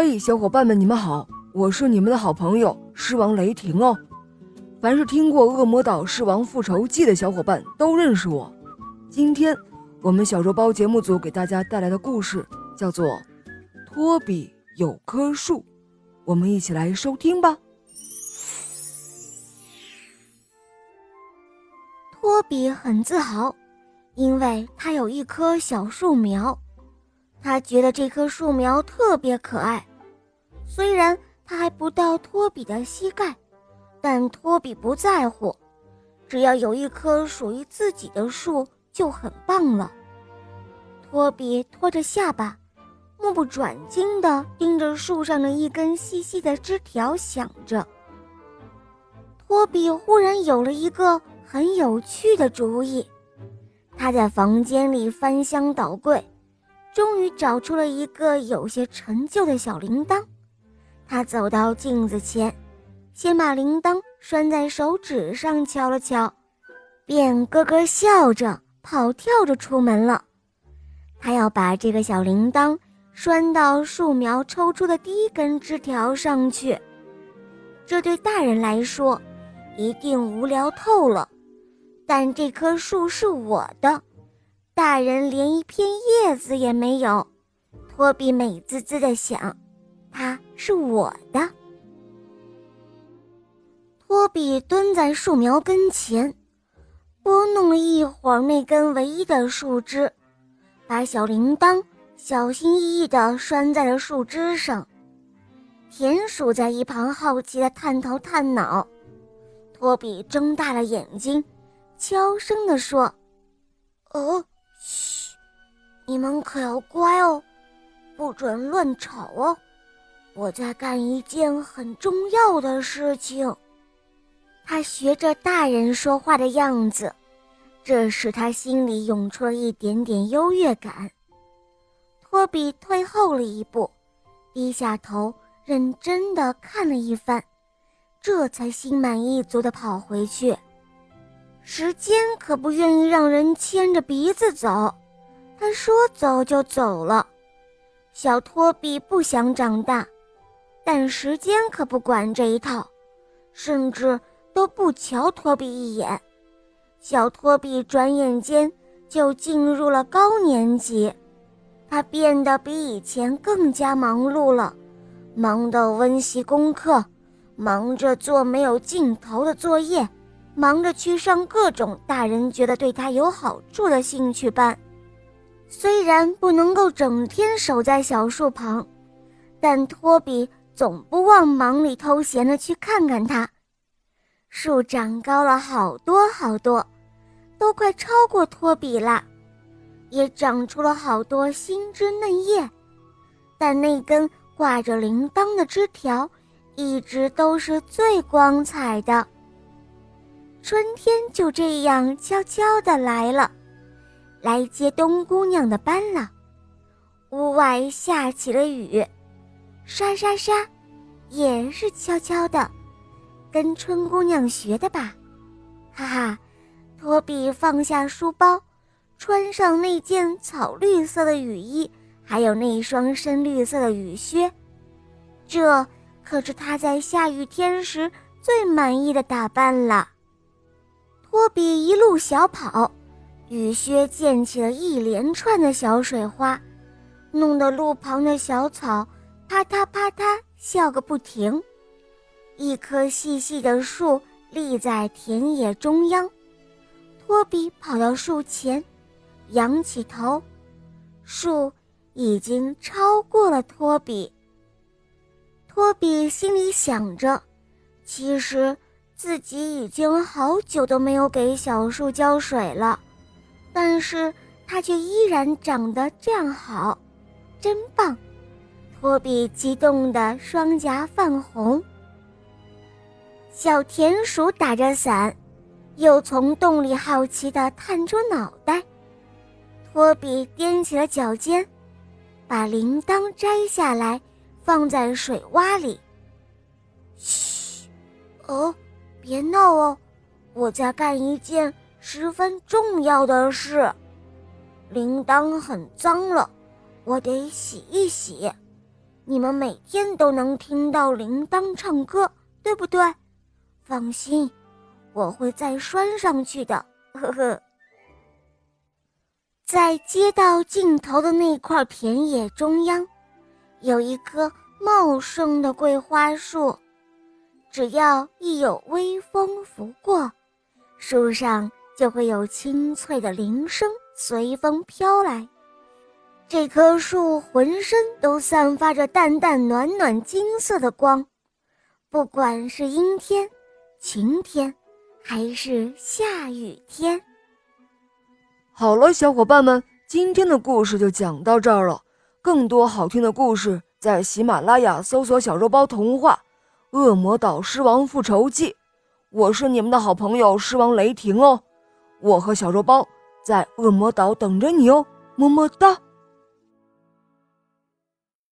嘿，小伙伴们，你们好，我是你们的好朋友狮王雷霆哦。凡是听过《恶魔岛狮王复仇记》的小伙伴都认识我。今天我们小肉包节目组给大家带来的故事叫做《托比有棵树》，我们一起来收听吧。托比很自豪，因为他有一棵小树苗。他觉得这棵树苗特别可爱，虽然它还不到托比的膝盖，但托比不在乎，只要有一棵属于自己的树就很棒了。托比托着下巴，目不转睛地盯着树上的一根细细的枝条，想着。托比忽然有了一个很有趣的主意，他在房间里翻箱倒柜。终于找出了一个有些陈旧的小铃铛，他走到镜子前，先把铃铛拴在手指上敲了敲，便咯咯笑着跑跳着出门了。他要把这个小铃铛拴到树苗抽出的第一根枝条上去，这对大人来说一定无聊透了，但这棵树是我的。大人连一片叶子也没有，托比美滋滋地想：“它是我的。”托比蹲在树苗跟前，拨弄了一会儿那根唯一的树枝，把小铃铛小心翼翼地拴在了树枝上。田鼠在一旁好奇地探头探脑，托比睁大了眼睛，悄声地说：“哦。”嘘，你们可要乖哦，不准乱吵哦！我在干一件很重要的事情。他学着大人说话的样子，这使他心里涌出了一点点优越感。托比退后了一步，低下头，认真的看了一番，这才心满意足的跑回去。时间可不愿意让人牵着鼻子走，他说走就走了。小托比不想长大，但时间可不管这一套，甚至都不瞧托比一眼。小托比转眼间就进入了高年级，他变得比以前更加忙碌了，忙得温习功课，忙着做没有尽头的作业。忙着去上各种大人觉得对他有好处的兴趣班，虽然不能够整天守在小树旁，但托比总不忘忙里偷闲的去看看它。树长高了好多好多，都快超过托比了，也长出了好多新枝嫩叶，但那根挂着铃铛的枝条，一直都是最光彩的。春天就这样悄悄地来了，来接冬姑娘的班了。屋外下起了雨，沙沙沙，也是悄悄的，跟春姑娘学的吧？哈哈，托比放下书包，穿上那件草绿色的雨衣，还有那双深绿色的雨靴，这可是他在下雨天时最满意的打扮了。托比一路小跑，雨靴溅起了一连串的小水花，弄得路旁的小草啪嗒啪嗒笑个不停。一棵细细的树立在田野中央，托比跑到树前，仰起头，树已经超过了托比。托比心里想着，其实。自己已经好久都没有给小树浇水了，但是它却依然长得这样好，真棒！托比激动的双颊泛红。小田鼠打着伞，又从洞里好奇的探出脑袋。托比踮起了脚尖，把铃铛摘下来，放在水洼里。嘘，哦。别闹哦，我在干一件十分重要的事。铃铛很脏了，我得洗一洗。你们每天都能听到铃铛唱歌，对不对？放心，我会再拴上去的。呵呵。在街道尽头的那块田野中央，有一棵茂盛的桂花树。只要一有微风拂过，树上就会有清脆的铃声随风飘来。这棵树浑身都散发着淡淡暖暖金色的光，不管是阴天、晴天，还是下雨天。好了，小伙伴们，今天的故事就讲到这儿了。更多好听的故事，在喜马拉雅搜索“小肉包童话《恶魔岛狮王复仇记》。我是你们的好朋友狮王雷霆哦，我和小肉包在恶魔岛等着你哦，么么哒。